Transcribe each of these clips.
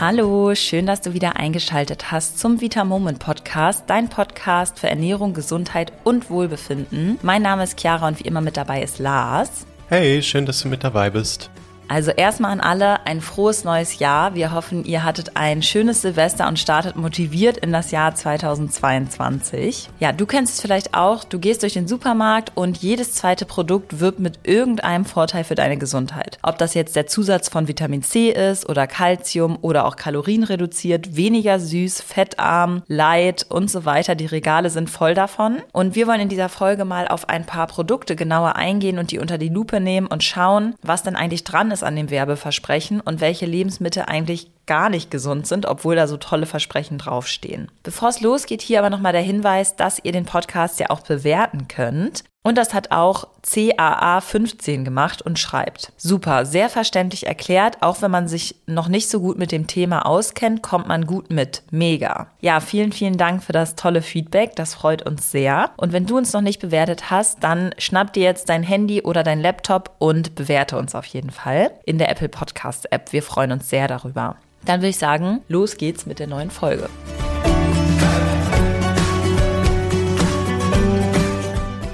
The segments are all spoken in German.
Hallo, schön, dass du wieder eingeschaltet hast zum Vita Moment Podcast, dein Podcast für Ernährung, Gesundheit und Wohlbefinden. Mein Name ist Chiara und wie immer mit dabei ist Lars. Hey, schön, dass du mit dabei bist. Also erstmal an alle ein frohes neues Jahr. Wir hoffen, ihr hattet ein schönes Silvester und startet motiviert in das Jahr 2022. Ja, du kennst es vielleicht auch. Du gehst durch den Supermarkt und jedes zweite Produkt wirbt mit irgendeinem Vorteil für deine Gesundheit. Ob das jetzt der Zusatz von Vitamin C ist oder Calcium oder auch Kalorien reduziert, weniger süß, fettarm, light und so weiter. Die Regale sind voll davon. Und wir wollen in dieser Folge mal auf ein paar Produkte genauer eingehen und die unter die Lupe nehmen und schauen, was denn eigentlich dran ist an dem Werbeversprechen und welche Lebensmittel eigentlich gar nicht gesund sind, obwohl da so tolle Versprechen draufstehen. Bevor es losgeht, hier aber nochmal der Hinweis, dass ihr den Podcast ja auch bewerten könnt. Und das hat auch CAA15 gemacht und schreibt. Super, sehr verständlich erklärt. Auch wenn man sich noch nicht so gut mit dem Thema auskennt, kommt man gut mit. Mega. Ja, vielen, vielen Dank für das tolle Feedback. Das freut uns sehr. Und wenn du uns noch nicht bewertet hast, dann schnapp dir jetzt dein Handy oder dein Laptop und bewerte uns auf jeden Fall in der Apple Podcast App. Wir freuen uns sehr darüber. Dann würde ich sagen, los geht's mit der neuen Folge.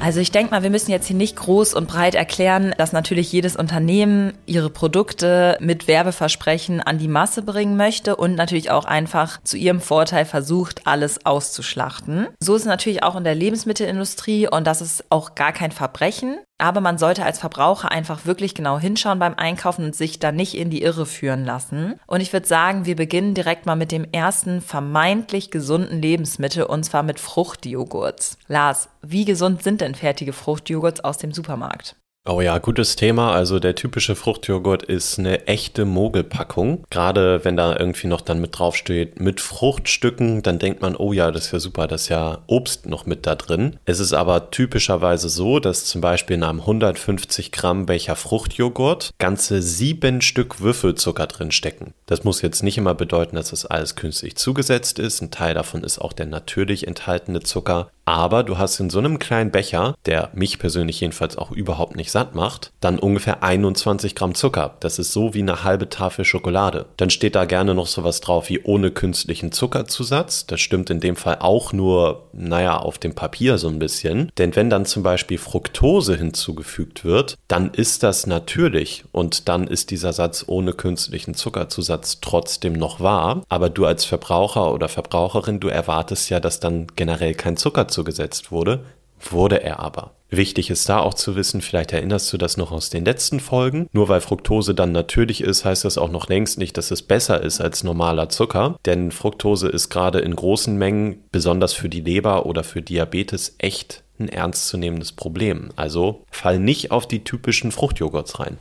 Also ich denke mal, wir müssen jetzt hier nicht groß und breit erklären, dass natürlich jedes Unternehmen ihre Produkte mit Werbeversprechen an die Masse bringen möchte und natürlich auch einfach zu ihrem Vorteil versucht, alles auszuschlachten. So ist es natürlich auch in der Lebensmittelindustrie und das ist auch gar kein Verbrechen. Aber man sollte als Verbraucher einfach wirklich genau hinschauen beim Einkaufen und sich da nicht in die Irre führen lassen. Und ich würde sagen, wir beginnen direkt mal mit dem ersten vermeintlich gesunden Lebensmittel und zwar mit Fruchtjoghurts. Lars, wie gesund sind denn fertige Fruchtjoghurts aus dem Supermarkt? Oh ja, gutes Thema. Also der typische Fruchtjoghurt ist eine echte Mogelpackung. Gerade wenn da irgendwie noch dann mit draufsteht, mit Fruchtstücken, dann denkt man, oh ja, das ist ja super, das ist ja Obst noch mit da drin. Es ist aber typischerweise so, dass zum Beispiel in einem 150 Gramm Becher Fruchtjoghurt ganze sieben Stück Würfelzucker drin stecken. Das muss jetzt nicht immer bedeuten, dass das alles künstlich zugesetzt ist. Ein Teil davon ist auch der natürlich enthaltene Zucker. Aber du hast in so einem kleinen Becher, der mich persönlich jedenfalls auch überhaupt nicht satt macht, dann ungefähr 21 Gramm Zucker. Das ist so wie eine halbe Tafel Schokolade. Dann steht da gerne noch sowas drauf wie ohne künstlichen Zuckerzusatz. Das stimmt in dem Fall auch nur, naja, auf dem Papier so ein bisschen. Denn wenn dann zum Beispiel Fructose hinzugefügt wird, dann ist das natürlich und dann ist dieser Satz ohne künstlichen Zuckerzusatz trotzdem noch wahr. Aber du als Verbraucher oder Verbraucherin, du erwartest ja, dass dann generell kein Zucker zugesetzt wurde, wurde er aber. Wichtig ist da auch zu wissen, vielleicht erinnerst du das noch aus den letzten Folgen, nur weil Fructose dann natürlich ist, heißt das auch noch längst nicht, dass es besser ist als normaler Zucker, denn Fructose ist gerade in großen Mengen, besonders für die Leber oder für Diabetes, echt ein ernstzunehmendes Problem. Also fall nicht auf die typischen Fruchtjoghurts rein.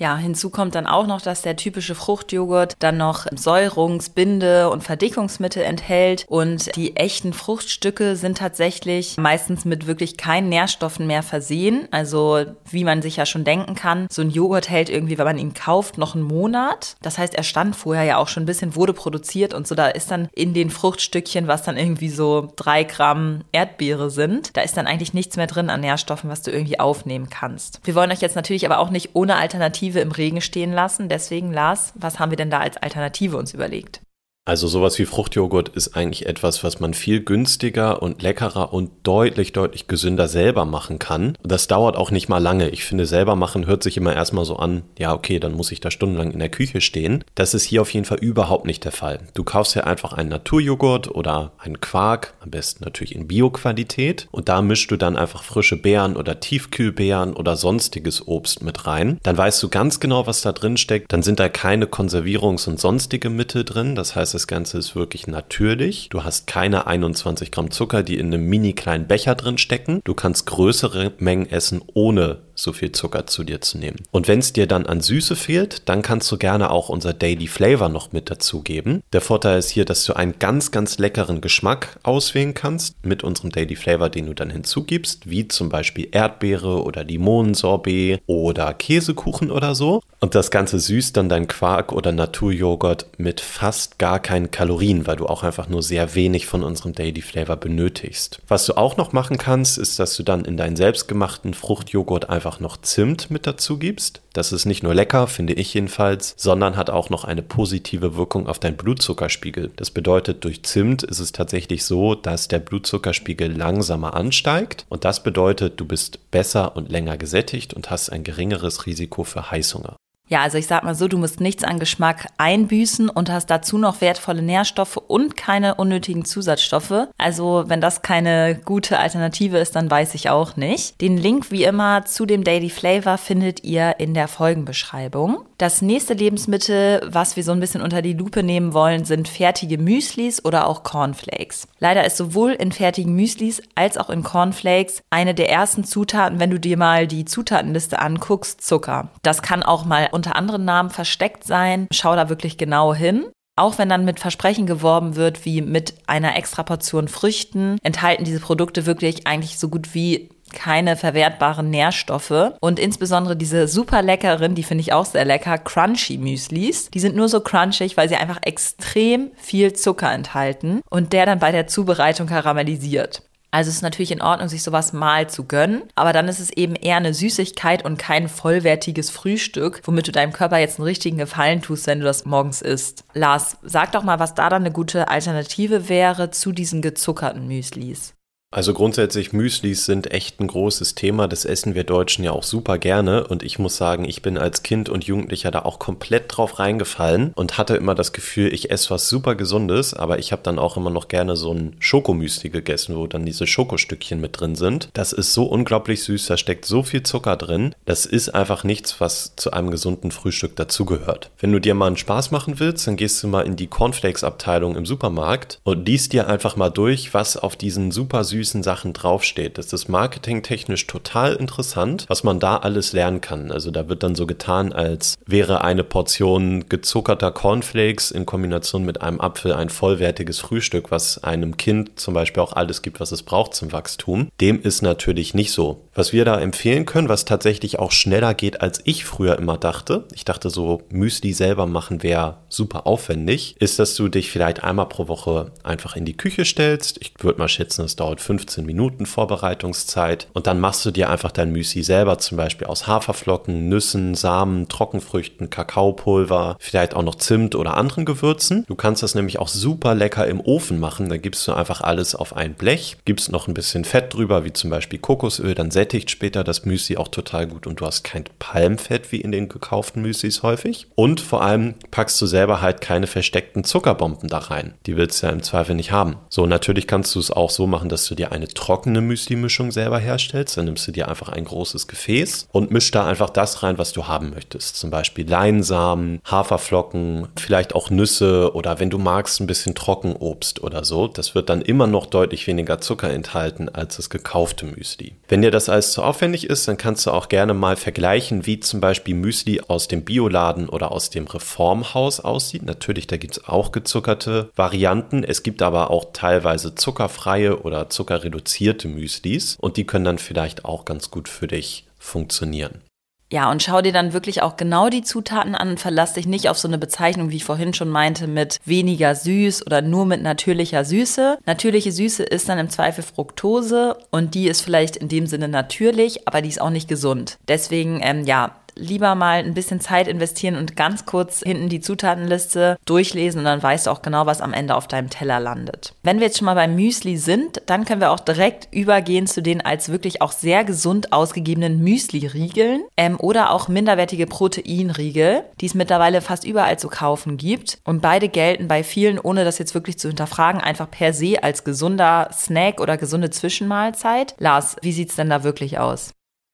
Ja, hinzu kommt dann auch noch, dass der typische Fruchtjoghurt dann noch Säurungs-, Binde- und Verdickungsmittel enthält und die echten Fruchtstücke sind tatsächlich meistens mit wirklich keinen Nährstoffen mehr versehen. Also wie man sich ja schon denken kann, so ein Joghurt hält irgendwie, wenn man ihn kauft, noch einen Monat. Das heißt, er stand vorher ja auch schon ein bisschen, wurde produziert und so. Da ist dann in den Fruchtstückchen, was dann irgendwie so drei Gramm Erdbeere sind, da ist dann eigentlich nichts mehr drin an Nährstoffen, was du irgendwie aufnehmen kannst. Wir wollen euch jetzt natürlich aber auch nicht ohne Alternative Alternative im Regen stehen lassen. Deswegen, Lars, was haben wir denn da als Alternative uns überlegt? Also sowas wie Fruchtjoghurt ist eigentlich etwas, was man viel günstiger und leckerer und deutlich, deutlich gesünder selber machen kann. Das dauert auch nicht mal lange. Ich finde, selber machen hört sich immer erstmal so an, ja, okay, dann muss ich da stundenlang in der Küche stehen. Das ist hier auf jeden Fall überhaupt nicht der Fall. Du kaufst ja einfach einen Naturjoghurt oder einen Quark, am besten natürlich in Bio-Qualität. Und da mischst du dann einfach frische Beeren oder Tiefkühlbeeren oder sonstiges Obst mit rein. Dann weißt du ganz genau, was da drin steckt. Dann sind da keine Konservierungs- und sonstige Mittel drin. Das heißt, das Ganze ist wirklich natürlich. Du hast keine 21 Gramm Zucker, die in einem mini kleinen Becher drin stecken. Du kannst größere Mengen essen, ohne so viel Zucker zu dir zu nehmen. Und wenn es dir dann an Süße fehlt, dann kannst du gerne auch unser Daily Flavor noch mit dazugeben. Der Vorteil ist hier, dass du einen ganz, ganz leckeren Geschmack auswählen kannst mit unserem Daily Flavor, den du dann hinzugibst, wie zum Beispiel Erdbeere oder Limonensorbet oder Käsekuchen oder so. Und das Ganze süßt dann dein Quark oder Naturjoghurt mit fast gar keinen Kalorien, weil du auch einfach nur sehr wenig von unserem Daily Flavor benötigst. Was du auch noch machen kannst, ist, dass du dann in deinen selbstgemachten Fruchtjoghurt einfach noch Zimt mit dazu gibst. Das ist nicht nur lecker, finde ich jedenfalls, sondern hat auch noch eine positive Wirkung auf deinen Blutzuckerspiegel. Das bedeutet, durch Zimt ist es tatsächlich so, dass der Blutzuckerspiegel langsamer ansteigt und das bedeutet, du bist besser und länger gesättigt und hast ein geringeres Risiko für Heißhunger. Ja, also ich sag mal so, du musst nichts an Geschmack einbüßen und hast dazu noch wertvolle Nährstoffe und keine unnötigen Zusatzstoffe. Also, wenn das keine gute Alternative ist, dann weiß ich auch nicht. Den Link wie immer zu dem Daily Flavor findet ihr in der Folgenbeschreibung. Das nächste Lebensmittel, was wir so ein bisschen unter die Lupe nehmen wollen, sind fertige Müslis oder auch Cornflakes. Leider ist sowohl in fertigen Müslis als auch in Cornflakes eine der ersten Zutaten, wenn du dir mal die Zutatenliste anguckst, Zucker. Das kann auch mal unter anderen Namen versteckt sein. Schau da wirklich genau hin. Auch wenn dann mit Versprechen geworben wird, wie mit einer extra Portion Früchten, enthalten diese Produkte wirklich eigentlich so gut wie keine verwertbaren Nährstoffe. Und insbesondere diese super leckeren, die finde ich auch sehr lecker, Crunchy Müslis. Die sind nur so crunchig, weil sie einfach extrem viel Zucker enthalten und der dann bei der Zubereitung karamellisiert. Also es ist natürlich in Ordnung, sich sowas mal zu gönnen, aber dann ist es eben eher eine Süßigkeit und kein vollwertiges Frühstück, womit du deinem Körper jetzt einen richtigen Gefallen tust, wenn du das morgens isst. Lars, sag doch mal, was da dann eine gute Alternative wäre zu diesen gezuckerten Müslis. Also grundsätzlich Müslis sind echt ein großes Thema. Das essen wir Deutschen ja auch super gerne. Und ich muss sagen, ich bin als Kind und Jugendlicher da auch komplett drauf reingefallen und hatte immer das Gefühl, ich esse was super Gesundes. Aber ich habe dann auch immer noch gerne so ein Schokomüsli gegessen, wo dann diese Schokostückchen mit drin sind. Das ist so unglaublich süß. Da steckt so viel Zucker drin. Das ist einfach nichts, was zu einem gesunden Frühstück dazugehört. Wenn du dir mal einen Spaß machen willst, dann gehst du mal in die Cornflakes-Abteilung im Supermarkt und liest dir einfach mal durch, was auf diesen super süßen süßen Sachen draufsteht. Das ist marketingtechnisch total interessant, was man da alles lernen kann. Also da wird dann so getan, als wäre eine Portion gezuckerter Cornflakes in Kombination mit einem Apfel ein vollwertiges Frühstück, was einem Kind zum Beispiel auch alles gibt, was es braucht zum Wachstum. Dem ist natürlich nicht so. Was wir da empfehlen können, was tatsächlich auch schneller geht, als ich früher immer dachte, ich dachte so, Müsli selber machen wäre super aufwendig, ist, dass du dich vielleicht einmal pro Woche einfach in die Küche stellst. Ich würde mal schätzen, es dauert 15 Minuten Vorbereitungszeit. Und dann machst du dir einfach dein Müsli selber, zum Beispiel aus Haferflocken, Nüssen, Samen, Trockenfrüchten, Kakaopulver, vielleicht auch noch Zimt oder anderen Gewürzen. Du kannst das nämlich auch super lecker im Ofen machen. Da gibst du einfach alles auf ein Blech, gibst noch ein bisschen Fett drüber, wie zum Beispiel Kokosöl, dann sättigt später das Müsli auch total gut und du hast kein Palmfett wie in den gekauften Müslis häufig. Und vor allem packst du selber halt keine versteckten Zuckerbomben da rein. Die willst du ja im Zweifel nicht haben. So, natürlich kannst du es auch so machen, dass du dir dir eine trockene Müsli-Mischung selber herstellst. Dann nimmst du dir einfach ein großes Gefäß und mischst da einfach das rein, was du haben möchtest. Zum Beispiel Leinsamen, Haferflocken, vielleicht auch Nüsse oder wenn du magst, ein bisschen Trockenobst oder so. Das wird dann immer noch deutlich weniger Zucker enthalten als das gekaufte Müsli. Wenn dir das alles zu aufwendig ist, dann kannst du auch gerne mal vergleichen, wie zum Beispiel Müsli aus dem Bioladen oder aus dem Reformhaus aussieht. Natürlich, da gibt es auch gezuckerte Varianten. Es gibt aber auch teilweise zuckerfreie oder zuckerfreie zuckerreduzierte Müslis und die können dann vielleicht auch ganz gut für dich funktionieren. Ja, und schau dir dann wirklich auch genau die Zutaten an und verlass dich nicht auf so eine Bezeichnung, wie ich vorhin schon meinte, mit weniger süß oder nur mit natürlicher Süße. Natürliche Süße ist dann im Zweifel Fructose und die ist vielleicht in dem Sinne natürlich, aber die ist auch nicht gesund. Deswegen, ähm, ja, lieber mal ein bisschen Zeit investieren und ganz kurz hinten die Zutatenliste durchlesen und dann weißt du auch genau, was am Ende auf deinem Teller landet. Wenn wir jetzt schon mal beim Müsli sind, dann können wir auch direkt übergehen zu den als wirklich auch sehr gesund ausgegebenen Müsli-Riegeln ähm, oder auch minderwertige Proteinriegel, die es mittlerweile fast überall zu kaufen gibt. Und beide gelten bei vielen, ohne das jetzt wirklich zu hinterfragen, einfach per se als gesunder Snack oder gesunde Zwischenmahlzeit. Lars, wie sieht's denn da wirklich aus?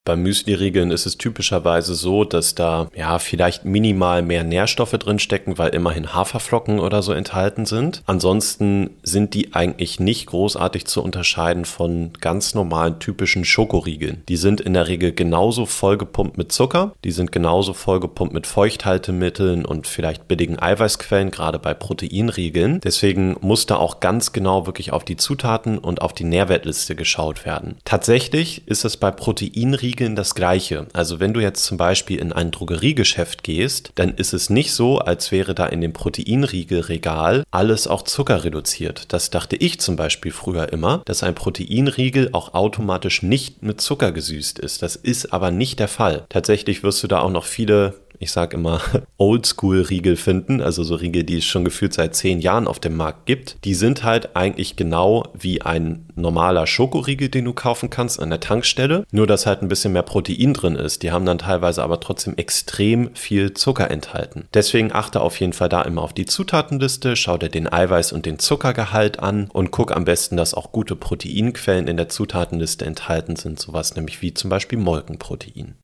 Beim Müsli-Riegeln ist es typischerweise so, dass da ja vielleicht minimal mehr Nährstoffe drin stecken, weil immerhin Haferflocken oder so enthalten sind. Ansonsten sind die eigentlich nicht großartig zu unterscheiden von ganz normalen typischen Schokoriegeln. Die sind in der Regel genauso vollgepumpt mit Zucker, die sind genauso vollgepumpt mit Feuchthaltemitteln und vielleicht billigen Eiweißquellen, gerade bei Proteinriegeln. Deswegen muss da auch ganz genau wirklich auf die Zutaten und auf die Nährwertliste geschaut werden. Tatsächlich ist es bei Proteinriegeln Riegeln das gleiche. Also wenn du jetzt zum Beispiel in ein Drogeriegeschäft gehst, dann ist es nicht so, als wäre da in dem Proteinriegelregal alles auch Zucker reduziert. Das dachte ich zum Beispiel früher immer, dass ein Proteinriegel auch automatisch nicht mit Zucker gesüßt ist. Das ist aber nicht der Fall. Tatsächlich wirst du da auch noch viele ich sage immer, Oldschool-Riegel finden, also so Riegel, die es schon gefühlt seit zehn Jahren auf dem Markt gibt. Die sind halt eigentlich genau wie ein normaler Schokoriegel, den du kaufen kannst an der Tankstelle, nur dass halt ein bisschen mehr Protein drin ist. Die haben dann teilweise aber trotzdem extrem viel Zucker enthalten. Deswegen achte auf jeden Fall da immer auf die Zutatenliste, schau dir den Eiweiß- und den Zuckergehalt an und guck am besten, dass auch gute Proteinquellen in der Zutatenliste enthalten sind, sowas nämlich wie zum Beispiel Molkenprotein.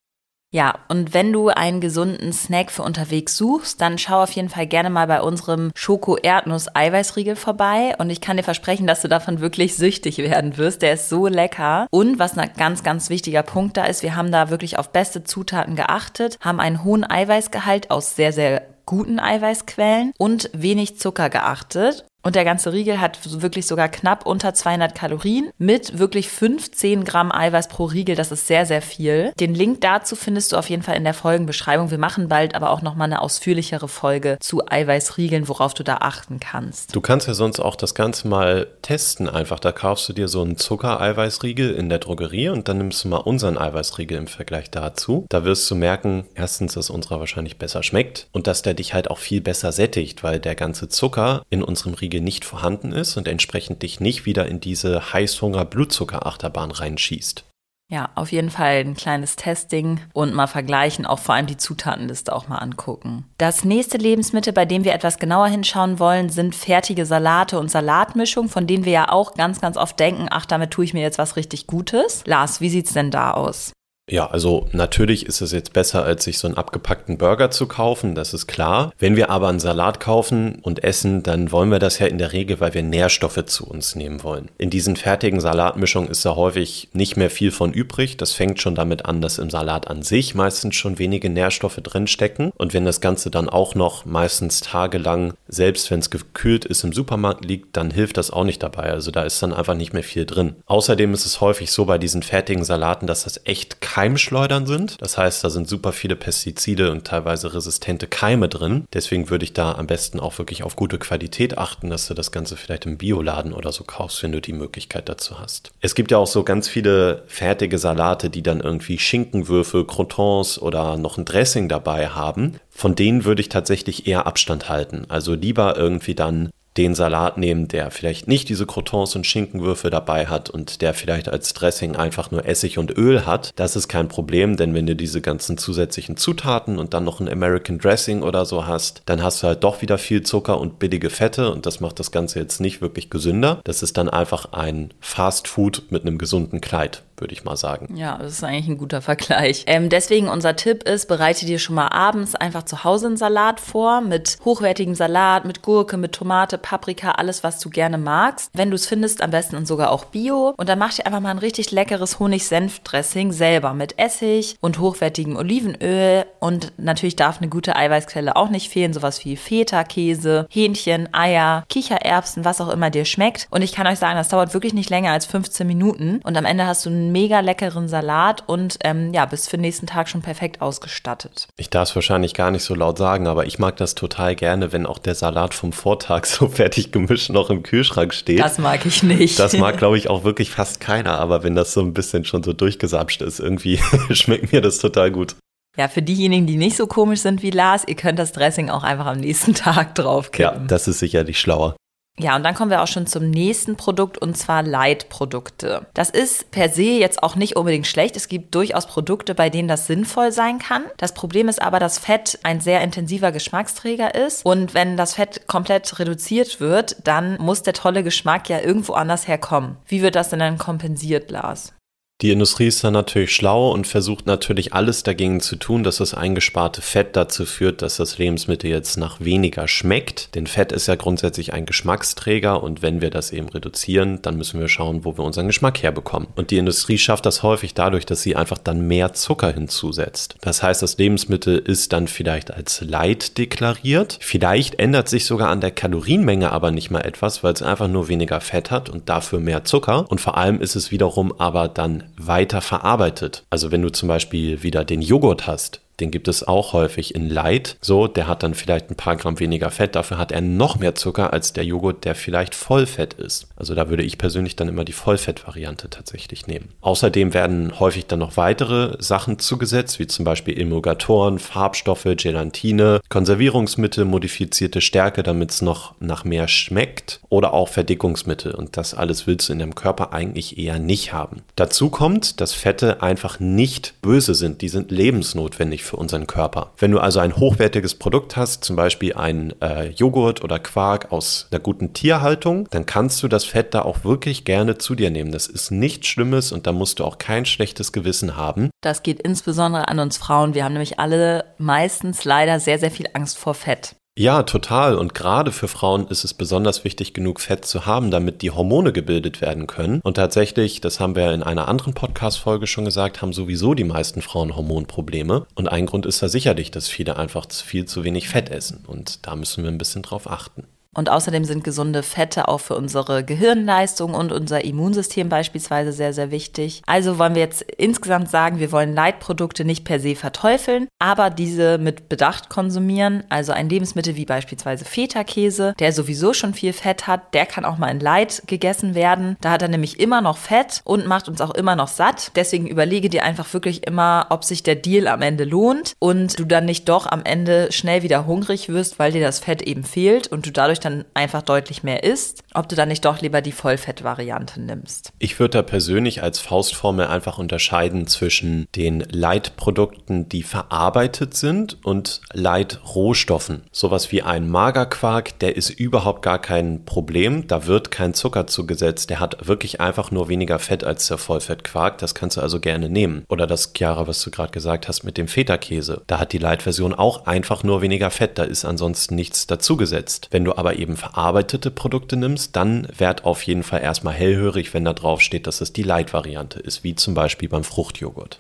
Ja, und wenn du einen gesunden Snack für unterwegs suchst, dann schau auf jeden Fall gerne mal bei unserem Schoko-Erdnuss-Eiweißriegel vorbei. Und ich kann dir versprechen, dass du davon wirklich süchtig werden wirst. Der ist so lecker. Und was ein ganz, ganz wichtiger Punkt da ist, wir haben da wirklich auf beste Zutaten geachtet, haben einen hohen Eiweißgehalt aus sehr, sehr guten Eiweißquellen und wenig Zucker geachtet. Und der ganze Riegel hat wirklich sogar knapp unter 200 Kalorien mit wirklich 15 Gramm Eiweiß pro Riegel. Das ist sehr, sehr viel. Den Link dazu findest du auf jeden Fall in der Folgenbeschreibung. Wir machen bald aber auch nochmal eine ausführlichere Folge zu Eiweißriegeln, worauf du da achten kannst. Du kannst ja sonst auch das Ganze mal testen einfach. Da kaufst du dir so einen Zuckereiweißriegel in der Drogerie und dann nimmst du mal unseren Eiweißriegel im Vergleich dazu. Da wirst du merken, erstens, dass unserer wahrscheinlich besser schmeckt und dass der dich halt auch viel besser sättigt, weil der ganze Zucker in unserem Riegel Spiegel nicht vorhanden ist und entsprechend dich nicht wieder in diese Heißhunger-Blutzuckerachterbahn reinschießt. Ja, auf jeden Fall ein kleines Testing und mal vergleichen, auch vor allem die Zutatenliste auch mal angucken. Das nächste Lebensmittel, bei dem wir etwas genauer hinschauen wollen, sind fertige Salate und Salatmischungen, von denen wir ja auch ganz, ganz oft denken, ach, damit tue ich mir jetzt was richtig Gutes. Lars, wie sieht's denn da aus? Ja, also natürlich ist es jetzt besser, als sich so einen abgepackten Burger zu kaufen, das ist klar. Wenn wir aber einen Salat kaufen und essen, dann wollen wir das ja in der Regel, weil wir Nährstoffe zu uns nehmen wollen. In diesen fertigen Salatmischungen ist da häufig nicht mehr viel von übrig. Das fängt schon damit an, dass im Salat an sich meistens schon wenige Nährstoffe drinstecken. Und wenn das Ganze dann auch noch meistens tagelang, selbst wenn es gekühlt ist, im Supermarkt liegt, dann hilft das auch nicht dabei. Also da ist dann einfach nicht mehr viel drin. Außerdem ist es häufig so bei diesen fertigen Salaten, dass das echt Keimschleudern sind. Das heißt, da sind super viele Pestizide und teilweise resistente Keime drin. Deswegen würde ich da am besten auch wirklich auf gute Qualität achten, dass du das Ganze vielleicht im Bioladen oder so kaufst, wenn du die Möglichkeit dazu hast. Es gibt ja auch so ganz viele fertige Salate, die dann irgendwie Schinkenwürfel, Croutons oder noch ein Dressing dabei haben. Von denen würde ich tatsächlich eher Abstand halten. Also lieber irgendwie dann den Salat nehmen, der vielleicht nicht diese Croutons und Schinkenwürfel dabei hat und der vielleicht als Dressing einfach nur Essig und Öl hat. Das ist kein Problem, denn wenn du diese ganzen zusätzlichen Zutaten und dann noch ein American Dressing oder so hast, dann hast du halt doch wieder viel Zucker und billige Fette und das macht das Ganze jetzt nicht wirklich gesünder. Das ist dann einfach ein Fast Food mit einem gesunden Kleid würde ich mal sagen. Ja, das ist eigentlich ein guter Vergleich. Ähm, deswegen unser Tipp ist, bereite dir schon mal abends einfach zu Hause einen Salat vor mit hochwertigem Salat, mit Gurke, mit Tomate, Paprika, alles, was du gerne magst. Wenn du es findest, am besten sogar auch Bio. Und dann mach dir einfach mal ein richtig leckeres Honig-Senf-Dressing selber mit Essig und hochwertigem Olivenöl. Und natürlich darf eine gute Eiweißquelle auch nicht fehlen, sowas wie Feta-Käse, Hähnchen, Eier, Kichererbsen, was auch immer dir schmeckt. Und ich kann euch sagen, das dauert wirklich nicht länger als 15 Minuten. Und am Ende hast du mega leckeren Salat und ähm, ja, bist für den nächsten Tag schon perfekt ausgestattet. Ich darf es wahrscheinlich gar nicht so laut sagen, aber ich mag das total gerne, wenn auch der Salat vom Vortag so fertig gemischt noch im Kühlschrank steht. Das mag ich nicht. Das mag, glaube ich, auch wirklich fast keiner, aber wenn das so ein bisschen schon so durchgesapscht ist, irgendwie schmeckt mir das total gut. Ja, für diejenigen, die nicht so komisch sind wie Lars, ihr könnt das Dressing auch einfach am nächsten Tag draufkippen. Ja, das ist sicherlich schlauer. Ja, und dann kommen wir auch schon zum nächsten Produkt und zwar Leitprodukte. Das ist per se jetzt auch nicht unbedingt schlecht. Es gibt durchaus Produkte, bei denen das sinnvoll sein kann. Das Problem ist aber, dass Fett ein sehr intensiver Geschmacksträger ist und wenn das Fett komplett reduziert wird, dann muss der tolle Geschmack ja irgendwo anders herkommen. Wie wird das denn dann kompensiert, Lars? Die Industrie ist dann natürlich schlau und versucht natürlich alles dagegen zu tun, dass das eingesparte Fett dazu führt, dass das Lebensmittel jetzt nach weniger schmeckt. Denn Fett ist ja grundsätzlich ein Geschmacksträger und wenn wir das eben reduzieren, dann müssen wir schauen, wo wir unseren Geschmack herbekommen. Und die Industrie schafft das häufig dadurch, dass sie einfach dann mehr Zucker hinzusetzt. Das heißt, das Lebensmittel ist dann vielleicht als Light deklariert. Vielleicht ändert sich sogar an der Kalorienmenge aber nicht mal etwas, weil es einfach nur weniger Fett hat und dafür mehr Zucker. Und vor allem ist es wiederum aber dann weiter verarbeitet. Also wenn du zum Beispiel wieder den Joghurt hast, den gibt es auch häufig in Light. So, der hat dann vielleicht ein paar Gramm weniger Fett. Dafür hat er noch mehr Zucker als der Joghurt, der vielleicht Vollfett ist. Also da würde ich persönlich dann immer die Vollfettvariante tatsächlich nehmen. Außerdem werden häufig dann noch weitere Sachen zugesetzt, wie zum Beispiel Emulgatoren, Farbstoffe, Gelatine, Konservierungsmittel, modifizierte Stärke, damit es noch nach mehr schmeckt oder auch Verdickungsmittel. Und das alles willst du in deinem Körper eigentlich eher nicht haben. Dazu kommt, dass Fette einfach nicht böse sind. Die sind lebensnotwendig für unseren Körper. Wenn du also ein hochwertiges Produkt hast, zum Beispiel ein äh, Joghurt oder Quark aus einer guten Tierhaltung, dann kannst du das Fett da auch wirklich gerne zu dir nehmen. Das ist nichts Schlimmes und da musst du auch kein schlechtes Gewissen haben. Das geht insbesondere an uns Frauen. Wir haben nämlich alle meistens leider sehr, sehr viel Angst vor Fett. Ja, total. Und gerade für Frauen ist es besonders wichtig, genug Fett zu haben, damit die Hormone gebildet werden können. Und tatsächlich, das haben wir in einer anderen Podcast-Folge schon gesagt, haben sowieso die meisten Frauen Hormonprobleme. Und ein Grund ist da sicherlich, dass viele einfach viel zu wenig Fett essen. Und da müssen wir ein bisschen drauf achten. Und außerdem sind gesunde Fette auch für unsere Gehirnleistung und unser Immunsystem beispielsweise sehr, sehr wichtig. Also wollen wir jetzt insgesamt sagen, wir wollen Leitprodukte nicht per se verteufeln, aber diese mit Bedacht konsumieren. Also ein Lebensmittel wie beispielsweise Feta-Käse, der sowieso schon viel Fett hat, der kann auch mal in Light gegessen werden. Da hat er nämlich immer noch Fett und macht uns auch immer noch satt. Deswegen überlege dir einfach wirklich immer, ob sich der Deal am Ende lohnt und du dann nicht doch am Ende schnell wieder hungrig wirst, weil dir das Fett eben fehlt und du dadurch dann einfach deutlich mehr isst, ob du dann nicht doch lieber die Vollfettvariante nimmst. Ich würde da persönlich als Faustformel einfach unterscheiden zwischen den Leitprodukten, die verarbeitet sind und Leitrohstoffen. Sowas wie ein Magerquark, der ist überhaupt gar kein Problem. Da wird kein Zucker zugesetzt. Der hat wirklich einfach nur weniger Fett als der Vollfettquark. Das kannst du also gerne nehmen. Oder das, Chiara, was du gerade gesagt hast mit dem Feta-Käse. Da hat die Leitversion auch einfach nur weniger Fett. Da ist ansonsten nichts dazugesetzt. Wenn du aber eben verarbeitete Produkte nimmst, dann werd auf jeden Fall erstmal hellhörig, wenn da drauf steht, dass es die Light-Variante ist, wie zum Beispiel beim Fruchtjoghurt.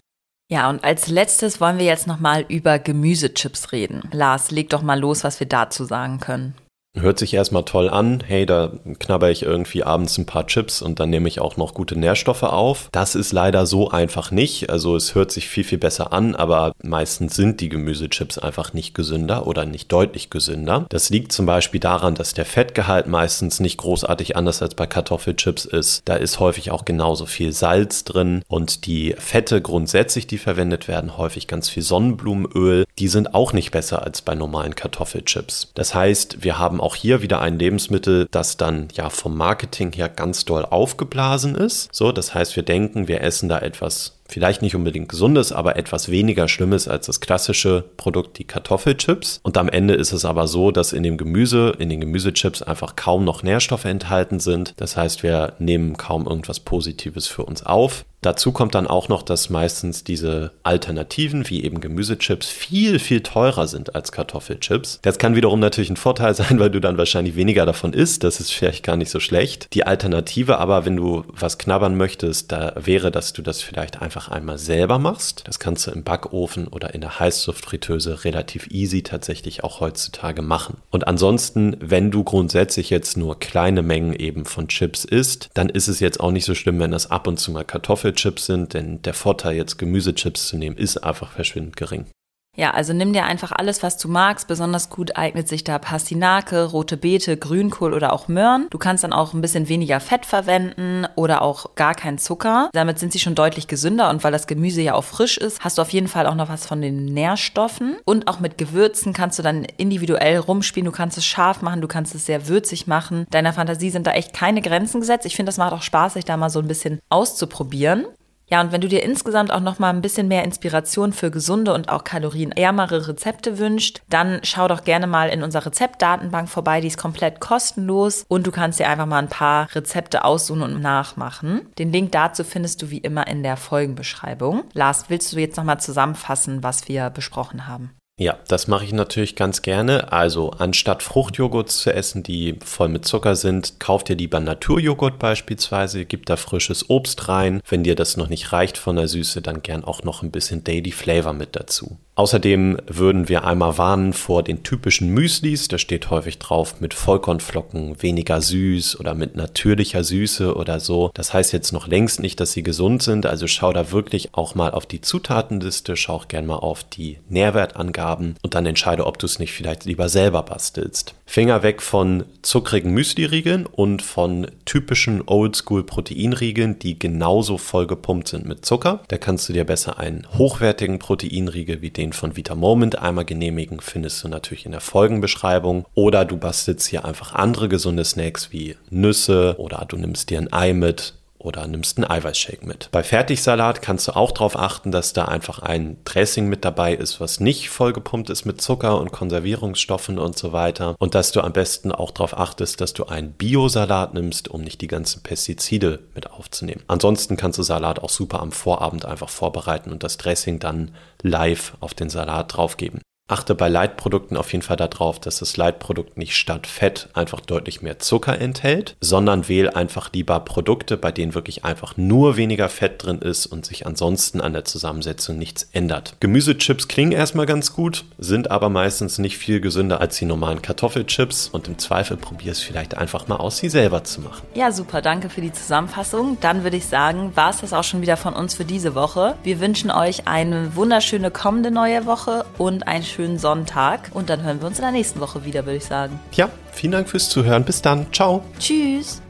Ja, und als letztes wollen wir jetzt nochmal über Gemüsechips reden. Lars, leg doch mal los, was wir dazu sagen können. Hört sich erstmal toll an. Hey, da knabber ich irgendwie abends ein paar Chips und dann nehme ich auch noch gute Nährstoffe auf. Das ist leider so einfach nicht. Also es hört sich viel, viel besser an, aber meistens sind die Gemüsechips einfach nicht gesünder oder nicht deutlich gesünder. Das liegt zum Beispiel daran, dass der Fettgehalt meistens nicht großartig anders als bei Kartoffelchips ist. Da ist häufig auch genauso viel Salz drin und die Fette grundsätzlich, die verwendet werden, häufig ganz viel Sonnenblumenöl, die sind auch nicht besser als bei normalen Kartoffelchips. Das heißt, wir haben auch hier wieder ein Lebensmittel, das dann ja vom Marketing her ganz doll aufgeblasen ist. So, das heißt, wir denken, wir essen da etwas vielleicht nicht unbedingt gesundes, aber etwas weniger schlimmes als das klassische Produkt, die Kartoffelchips. Und am Ende ist es aber so, dass in dem Gemüse, in den Gemüsechips einfach kaum noch Nährstoffe enthalten sind. Das heißt, wir nehmen kaum irgendwas Positives für uns auf. Dazu kommt dann auch noch, dass meistens diese Alternativen wie eben Gemüsechips viel, viel teurer sind als Kartoffelchips. Das kann wiederum natürlich ein Vorteil sein, weil du dann wahrscheinlich weniger davon isst. Das ist vielleicht gar nicht so schlecht. Die Alternative aber, wenn du was knabbern möchtest, da wäre, dass du das vielleicht einfach einmal selber machst. Das kannst du im Backofen oder in der Heißluftfritteuse relativ easy tatsächlich auch heutzutage machen. Und ansonsten, wenn du grundsätzlich jetzt nur kleine Mengen eben von Chips isst, dann ist es jetzt auch nicht so schlimm, wenn das ab und zu mal Kartoffelchips Chips sind, denn der Vorteil, jetzt Gemüsechips zu nehmen, ist einfach verschwindend gering. Ja, also nimm dir einfach alles, was du magst. Besonders gut eignet sich da Pastinake, rote Beete, Grünkohl oder auch Möhren. Du kannst dann auch ein bisschen weniger Fett verwenden oder auch gar keinen Zucker. Damit sind sie schon deutlich gesünder und weil das Gemüse ja auch frisch ist, hast du auf jeden Fall auch noch was von den Nährstoffen. Und auch mit Gewürzen kannst du dann individuell rumspielen. Du kannst es scharf machen, du kannst es sehr würzig machen. Deiner Fantasie sind da echt keine Grenzen gesetzt. Ich finde, das macht auch Spaß, sich da mal so ein bisschen auszuprobieren. Ja, und wenn du dir insgesamt auch noch mal ein bisschen mehr Inspiration für gesunde und auch kalorienärmere Rezepte wünschst, dann schau doch gerne mal in unserer Rezeptdatenbank vorbei, die ist komplett kostenlos und du kannst dir einfach mal ein paar Rezepte aussuchen und nachmachen. Den Link dazu findest du wie immer in der Folgenbeschreibung. Lars, willst du jetzt noch mal zusammenfassen, was wir besprochen haben? Ja, das mache ich natürlich ganz gerne. Also anstatt Fruchtjoghurt zu essen, die voll mit Zucker sind, kauft ihr lieber Naturjoghurt beispielsweise, gibt da frisches Obst rein. Wenn dir das noch nicht reicht von der Süße, dann gern auch noch ein bisschen Daily Flavor mit dazu. Außerdem würden wir einmal warnen vor den typischen Müslis. Da steht häufig drauf mit Vollkornflocken, weniger süß oder mit natürlicher Süße oder so. Das heißt jetzt noch längst nicht, dass sie gesund sind. Also schau da wirklich auch mal auf die Zutatenliste, schau auch gern mal auf die Nährwertangaben und dann entscheide, ob du es nicht vielleicht lieber selber bastelst. Finger weg von zuckrigen Müsli-Riegeln und von typischen Oldschool-Proteinriegeln, die genauso vollgepumpt sind mit Zucker. Da kannst du dir besser einen hochwertigen Proteinriegel wie den von Vita Moment einmal genehmigen, findest du natürlich in der Folgenbeschreibung. Oder du bastelst hier einfach andere gesunde Snacks wie Nüsse oder du nimmst dir ein Ei mit oder nimmst einen Eiweißshake mit. Bei Fertigsalat kannst du auch darauf achten, dass da einfach ein Dressing mit dabei ist, was nicht vollgepumpt ist mit Zucker und Konservierungsstoffen und so weiter. Und dass du am besten auch darauf achtest, dass du einen Biosalat nimmst, um nicht die ganzen Pestizide mit aufzunehmen. Ansonsten kannst du Salat auch super am Vorabend einfach vorbereiten und das Dressing dann live auf den Salat draufgeben. Achte bei Leitprodukten auf jeden Fall darauf, dass das Leitprodukt nicht statt Fett einfach deutlich mehr Zucker enthält, sondern wähl einfach lieber Produkte, bei denen wirklich einfach nur weniger Fett drin ist und sich ansonsten an der Zusammensetzung nichts ändert. Gemüsechips klingen erstmal ganz gut, sind aber meistens nicht viel gesünder als die normalen Kartoffelchips und im Zweifel probier es vielleicht einfach mal aus, sie selber zu machen. Ja, super, danke für die Zusammenfassung. Dann würde ich sagen, war es das auch schon wieder von uns für diese Woche. Wir wünschen euch eine wunderschöne kommende neue Woche und ein schönen Sonntag. Und dann hören wir uns in der nächsten Woche wieder, würde ich sagen. Ja, vielen Dank fürs Zuhören. Bis dann. Ciao. Tschüss.